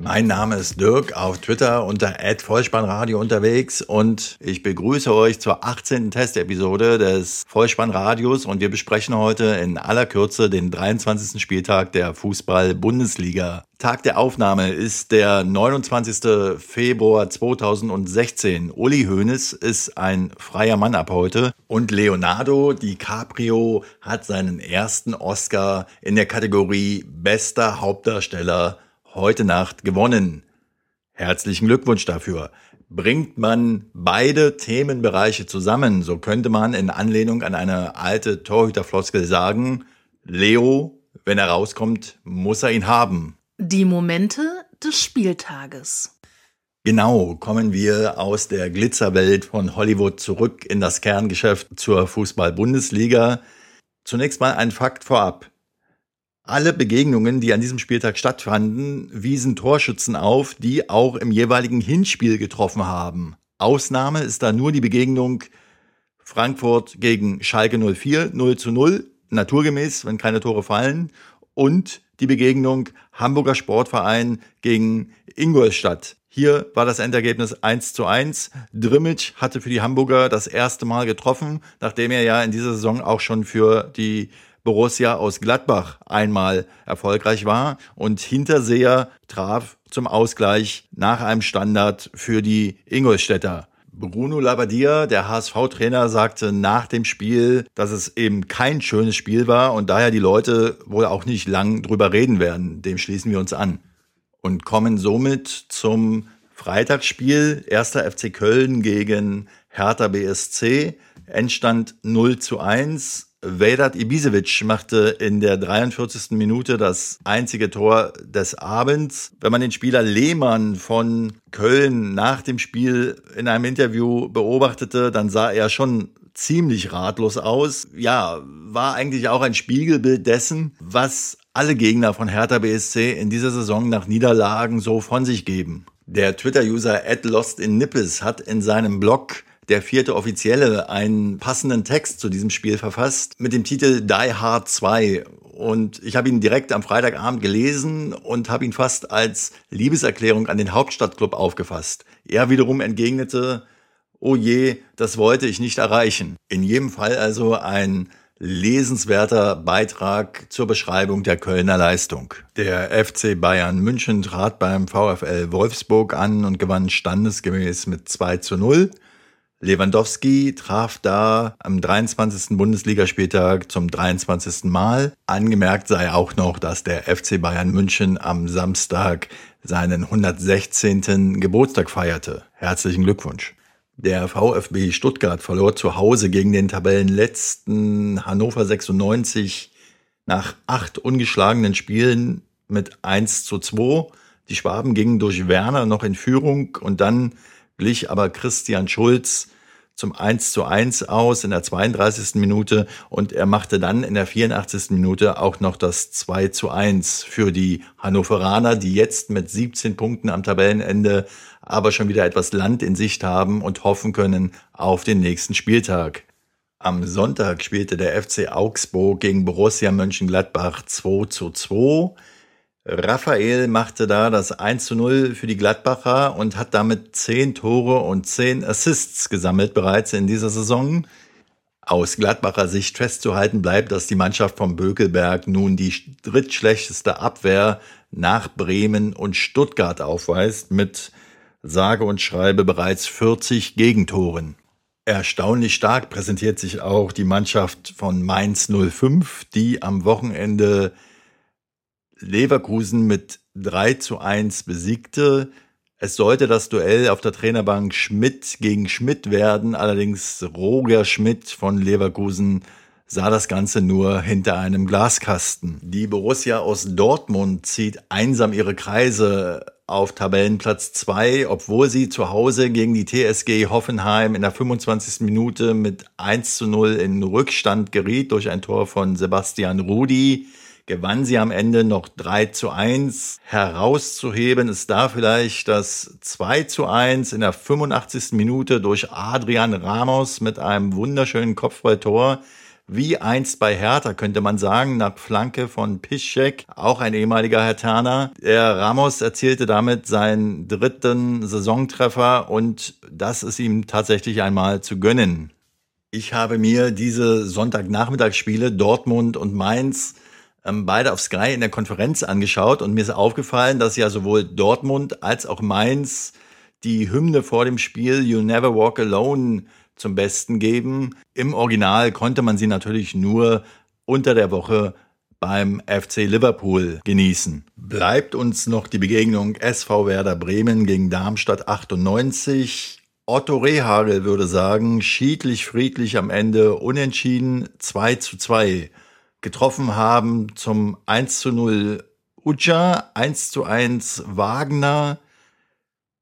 Mein Name ist Dirk, auf Twitter unter Vollspannradio unterwegs und ich begrüße euch zur 18. Testepisode des Vollspannradios und wir besprechen heute in aller Kürze den 23. Spieltag der Fußball-Bundesliga. Tag der Aufnahme ist der 29. Februar 2016. Uli Hoeneß ist ein freier Mann ab heute und Leonardo DiCaprio hat seinen ersten Oscar in der Kategorie Bester Hauptdarsteller heute Nacht gewonnen. Herzlichen Glückwunsch dafür. Bringt man beide Themenbereiche zusammen, so könnte man in Anlehnung an eine alte Torhüterfloskel sagen, Leo, wenn er rauskommt, muss er ihn haben. Die Momente des Spieltages. Genau, kommen wir aus der Glitzerwelt von Hollywood zurück in das Kerngeschäft zur Fußball-Bundesliga. Zunächst mal ein Fakt vorab. Alle Begegnungen, die an diesem Spieltag stattfanden, wiesen Torschützen auf, die auch im jeweiligen Hinspiel getroffen haben. Ausnahme ist da nur die Begegnung Frankfurt gegen Schalke 04, 0 zu 0, naturgemäß, wenn keine Tore fallen, und die Begegnung Hamburger Sportverein gegen Ingolstadt. Hier war das Endergebnis 1 zu 1. Drimmitsch hatte für die Hamburger das erste Mal getroffen, nachdem er ja in dieser Saison auch schon für die Borussia aus Gladbach einmal erfolgreich war und Hinterseher traf zum Ausgleich nach einem Standard für die Ingolstädter. Bruno Labbadia, der HSV-Trainer, sagte nach dem Spiel, dass es eben kein schönes Spiel war und daher die Leute wohl auch nicht lang drüber reden werden. Dem schließen wir uns an. Und kommen somit zum Freitagsspiel. Erster FC Köln gegen Hertha BSC. Endstand 0 zu 1. Vedat Ibisevic machte in der 43. Minute das einzige Tor des Abends. Wenn man den Spieler Lehmann von Köln nach dem Spiel in einem Interview beobachtete, dann sah er schon ziemlich ratlos aus. Ja, war eigentlich auch ein Spiegelbild dessen, was alle Gegner von Hertha BSC in dieser Saison nach Niederlagen so von sich geben. Der Twitter-User @lostinnippes hat in seinem Blog der vierte Offizielle einen passenden Text zu diesem Spiel verfasst mit dem Titel Die Hard 2. Und ich habe ihn direkt am Freitagabend gelesen und habe ihn fast als Liebeserklärung an den Hauptstadtclub aufgefasst. Er wiederum entgegnete, oh je, das wollte ich nicht erreichen. In jedem Fall also ein lesenswerter Beitrag zur Beschreibung der Kölner Leistung. Der FC Bayern München trat beim VfL Wolfsburg an und gewann standesgemäß mit 2 zu 0. Lewandowski traf da am 23. Bundesligaspieltag zum 23. Mal. Angemerkt sei auch noch, dass der FC Bayern München am Samstag seinen 116. Geburtstag feierte. Herzlichen Glückwunsch. Der VfB Stuttgart verlor zu Hause gegen den Tabellenletzten Hannover 96 nach acht ungeschlagenen Spielen mit 1 zu 2. Die Schwaben gingen durch Werner noch in Führung und dann glich aber Christian Schulz zum 1 zu 1 aus in der 32. Minute und er machte dann in der 84. Minute auch noch das 2 zu 1 für die Hannoveraner, die jetzt mit 17 Punkten am Tabellenende aber schon wieder etwas Land in Sicht haben und hoffen können auf den nächsten Spieltag. Am Sonntag spielte der FC Augsburg gegen Borussia Mönchengladbach 2 zu 2. Raphael machte da das 1 zu 0 für die Gladbacher und hat damit 10 Tore und 10 Assists gesammelt bereits in dieser Saison. Aus Gladbacher Sicht festzuhalten bleibt, dass die Mannschaft vom Bökelberg nun die drittschlechteste Abwehr nach Bremen und Stuttgart aufweist mit sage und schreibe bereits 40 Gegentoren. Erstaunlich stark präsentiert sich auch die Mannschaft von Mainz 05, die am Wochenende Leverkusen mit 3 zu 1 besiegte. Es sollte das Duell auf der Trainerbank Schmidt gegen Schmidt werden, allerdings Roger Schmidt von Leverkusen sah das Ganze nur hinter einem Glaskasten. Die Borussia aus Dortmund zieht einsam ihre Kreise auf Tabellenplatz 2, obwohl sie zu Hause gegen die TSG Hoffenheim in der 25. Minute mit 1 zu 0 in Rückstand geriet durch ein Tor von Sebastian Rudi gewann sie am Ende noch 3 zu 1. Herauszuheben ist da vielleicht das 2 zu 1 in der 85. Minute durch Adrian Ramos mit einem wunderschönen Kopfballtor. Wie einst bei Hertha könnte man sagen, nach Flanke von Piszczek, auch ein ehemaliger Hertaner. Der Ramos erzielte damit seinen dritten Saisontreffer und das ist ihm tatsächlich einmal zu gönnen. Ich habe mir diese Sonntagnachmittagsspiele Dortmund und Mainz ähm, beide auf Sky in der Konferenz angeschaut und mir ist aufgefallen, dass ja sowohl Dortmund als auch Mainz die Hymne vor dem Spiel You Never Walk Alone zum Besten geben. Im Original konnte man sie natürlich nur unter der Woche beim FC Liverpool genießen. Bleibt uns noch die Begegnung SV Werder Bremen gegen Darmstadt 98. Otto Rehagel würde sagen, schiedlich friedlich am Ende unentschieden 2 zu 2 getroffen haben zum 1 zu 0 Uja, 1 zu 1 Wagner.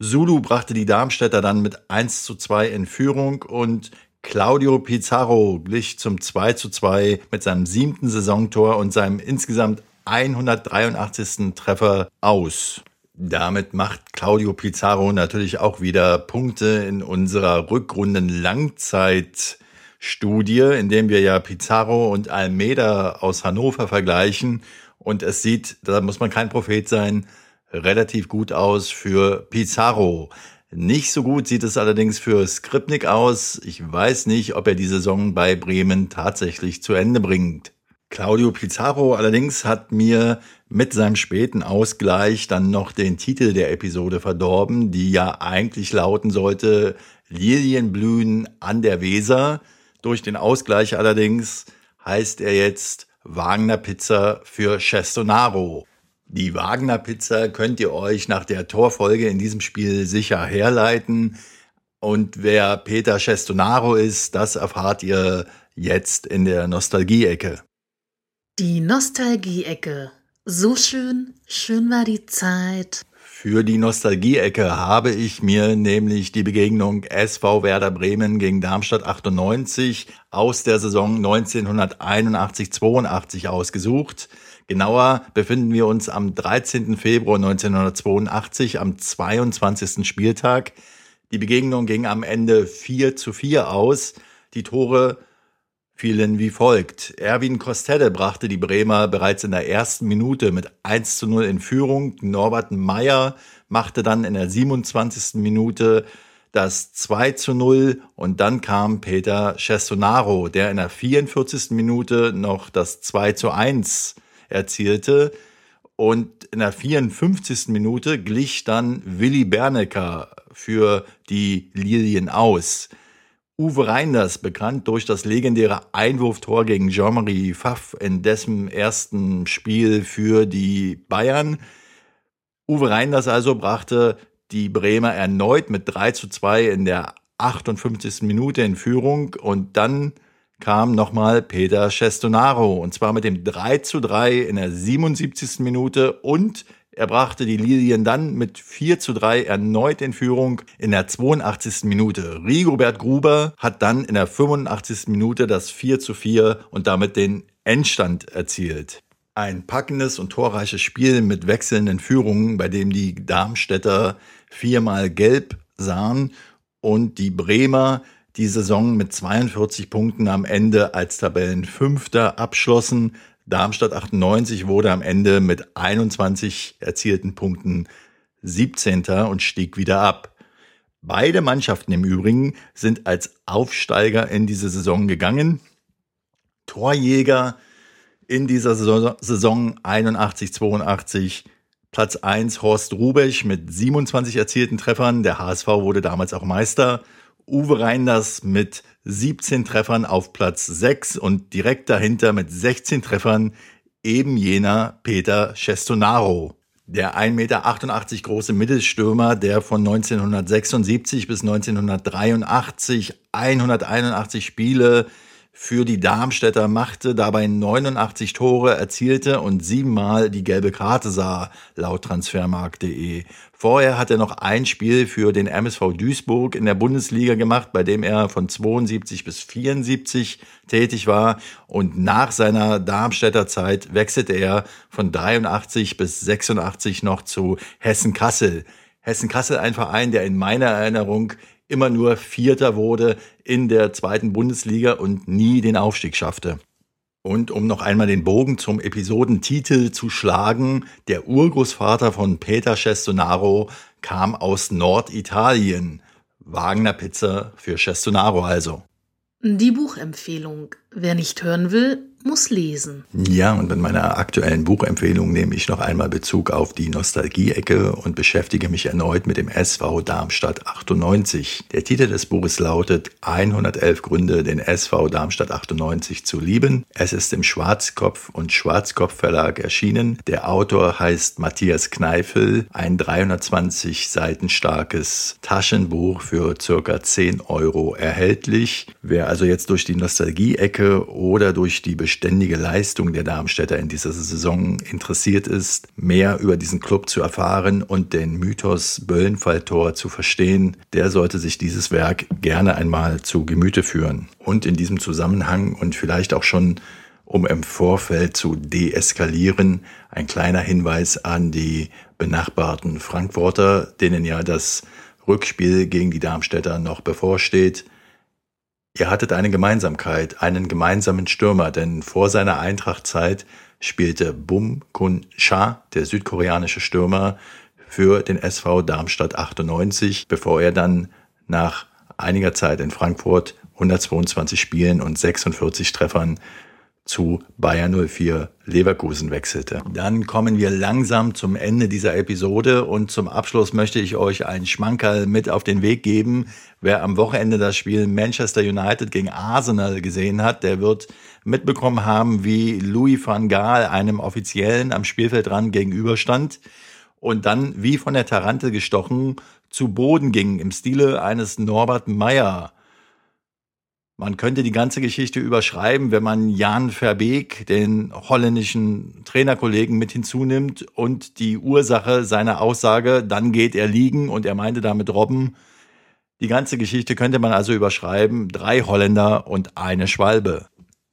Zulu brachte die Darmstädter dann mit 1 zu 2 in Führung und Claudio Pizarro glich zum 2 zu 2 mit seinem siebten Saisontor und seinem insgesamt 183. Treffer aus. Damit macht Claudio Pizarro natürlich auch wieder Punkte in unserer Rückrunden Langzeit Studie, in dem wir ja Pizarro und Almeida aus Hannover vergleichen. Und es sieht, da muss man kein Prophet sein, relativ gut aus für Pizarro. Nicht so gut sieht es allerdings für Skripnik aus. Ich weiß nicht, ob er die Saison bei Bremen tatsächlich zu Ende bringt. Claudio Pizarro allerdings hat mir mit seinem späten Ausgleich dann noch den Titel der Episode verdorben, die ja eigentlich lauten sollte Lilienblühen an der Weser. Durch den Ausgleich allerdings heißt er jetzt Wagner Pizza für Cestonaro. Die Wagner Pizza könnt ihr euch nach der Torfolge in diesem Spiel sicher herleiten. Und wer Peter Cestonaro ist, das erfahrt ihr jetzt in der Nostalgie-Ecke. Die Nostalgie-Ecke. So schön, schön war die Zeit. Für die Nostalgie-Ecke habe ich mir nämlich die Begegnung SV Werder Bremen gegen Darmstadt 98 aus der Saison 1981-82 ausgesucht. Genauer befinden wir uns am 13. Februar 1982 am 22. Spieltag. Die Begegnung ging am Ende 4 zu 4 aus. Die Tore fielen wie folgt. Erwin Kostelle brachte die Bremer bereits in der ersten Minute mit 1 zu 0 in Führung. Norbert Meyer machte dann in der 27. Minute das 2 zu 0 und dann kam Peter Cestonaro, der in der 44. Minute noch das 2 zu 1 erzielte. Und in der 54. Minute glich dann Willi Bernecker für die Lilien aus. Uwe Reinders, bekannt durch das legendäre Einwurftor gegen Jean-Marie Pfaff in dessen ersten Spiel für die Bayern. Uwe Reinders also brachte die Bremer erneut mit 3 zu 2 in der 58. Minute in Führung und dann kam nochmal Peter Cestonaro und zwar mit dem 3 zu 3 in der 77. Minute und er brachte die Lilien dann mit 4 zu 3 erneut in Führung in der 82. Minute. Rigobert Gruber hat dann in der 85. Minute das 4 zu 4 und damit den Endstand erzielt. Ein packendes und torreiches Spiel mit wechselnden Führungen, bei dem die Darmstädter viermal gelb sahen und die Bremer die Saison mit 42 Punkten am Ende als Tabellenfünfter abschlossen. Darmstadt 98 wurde am Ende mit 21 erzielten Punkten 17. und stieg wieder ab. Beide Mannschaften im Übrigen sind als Aufsteiger in diese Saison gegangen. Torjäger in dieser Saison 81-82 Platz 1 Horst Rubesch mit 27 erzielten Treffern. Der HSV wurde damals auch Meister. Uwe Reinders mit 17 Treffern auf Platz 6 und direkt dahinter mit 16 Treffern eben jener Peter Cestonaro. Der 1,88 Meter große Mittelstürmer, der von 1976 bis 1983 181 Spiele für die Darmstädter machte, dabei 89 Tore erzielte und siebenmal die gelbe Karte sah, laut transfermarkt.de. Vorher hat er noch ein Spiel für den MSV Duisburg in der Bundesliga gemacht, bei dem er von 72 bis 74 tätig war. Und nach seiner Darmstädter Zeit wechselte er von 83 bis 86 noch zu Hessen Kassel. Hessen Kassel ein Verein, der in meiner Erinnerung immer nur Vierter wurde in der zweiten Bundesliga und nie den Aufstieg schaffte. Und um noch einmal den Bogen zum Episodentitel zu schlagen, der Urgroßvater von Peter Cestonaro kam aus Norditalien. Wagner Pizza für Cestonaro also. Die Buchempfehlung. Wer nicht hören will, muss lesen. Ja, und in meiner aktuellen Buchempfehlung nehme ich noch einmal Bezug auf die Nostalgie-Ecke und beschäftige mich erneut mit dem SV Darmstadt 98. Der Titel des Buches lautet 111 Gründe, den SV Darmstadt 98 zu lieben. Es ist im Schwarzkopf und Schwarzkopf Verlag erschienen. Der Autor heißt Matthias Kneifel. Ein 320 Seiten starkes Taschenbuch für circa 10 Euro erhältlich. Wer also jetzt durch die Nostalgie-Ecke oder durch die beständige Leistung der Darmstädter in dieser Saison interessiert ist, mehr über diesen Club zu erfahren und den Mythos Böllenfalltor zu verstehen, der sollte sich dieses Werk gerne einmal zu Gemüte führen. Und in diesem Zusammenhang und vielleicht auch schon um im Vorfeld zu deeskalieren, ein kleiner Hinweis an die benachbarten Frankfurter, denen ja das Rückspiel gegen die Darmstädter noch bevorsteht. Ihr hattet eine Gemeinsamkeit, einen gemeinsamen Stürmer, denn vor seiner Eintrachtzeit spielte Bum Kun Cha, der südkoreanische Stürmer, für den SV Darmstadt 98, bevor er dann nach einiger Zeit in Frankfurt 122 Spielen und 46 Treffern zu Bayern 04 Leverkusen wechselte. Dann kommen wir langsam zum Ende dieser Episode und zum Abschluss möchte ich euch einen Schmankerl mit auf den Weg geben. Wer am Wochenende das Spiel Manchester United gegen Arsenal gesehen hat, der wird mitbekommen haben, wie Louis van Gaal einem Offiziellen am Spielfeldrand gegenüberstand und dann wie von der Tarante gestochen zu Boden ging im Stile eines Norbert Meyer. Man könnte die ganze Geschichte überschreiben, wenn man Jan Verbeek, den holländischen Trainerkollegen, mit hinzunimmt und die Ursache seiner Aussage, dann geht er liegen und er meinte damit Robben. Die ganze Geschichte könnte man also überschreiben, drei Holländer und eine Schwalbe.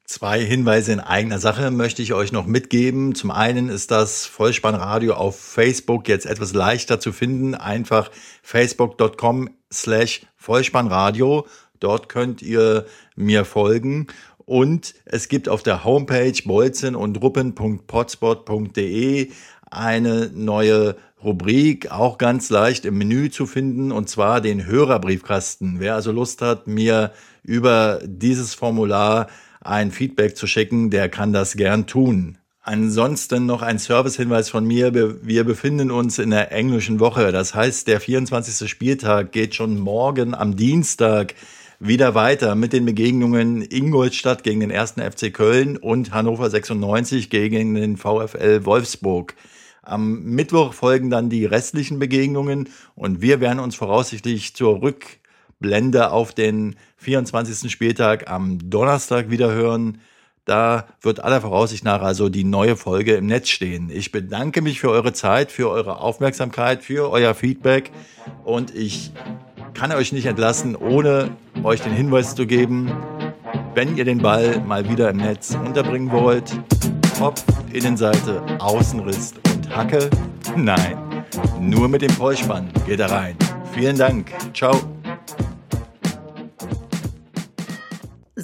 Zwei Hinweise in eigener Sache möchte ich euch noch mitgeben. Zum einen ist das Vollspannradio auf Facebook jetzt etwas leichter zu finden. Einfach facebook.com slash Vollspannradio Dort könnt ihr mir folgen. Und es gibt auf der Homepage bolzen und ruppen.potspot.de eine neue Rubrik, auch ganz leicht im Menü zu finden, und zwar den Hörerbriefkasten. Wer also Lust hat, mir über dieses Formular ein Feedback zu schicken, der kann das gern tun. Ansonsten noch ein Servicehinweis von mir. Wir befinden uns in der englischen Woche. Das heißt, der 24. Spieltag geht schon morgen am Dienstag wieder weiter mit den Begegnungen Ingolstadt gegen den ersten FC Köln und Hannover 96 gegen den VfL Wolfsburg. Am Mittwoch folgen dann die restlichen Begegnungen und wir werden uns voraussichtlich zur Rückblende auf den 24. Spieltag am Donnerstag wieder hören. Da wird aller Voraussicht nach also die neue Folge im Netz stehen. Ich bedanke mich für eure Zeit, für eure Aufmerksamkeit, für euer Feedback und ich kann euch nicht entlassen, ohne euch den Hinweis zu geben, wenn ihr den Ball mal wieder im Netz unterbringen wollt, Kopf, Innenseite, Außenriss und Hacke, nein, nur mit dem Vollspann geht er rein. Vielen Dank. Ciao.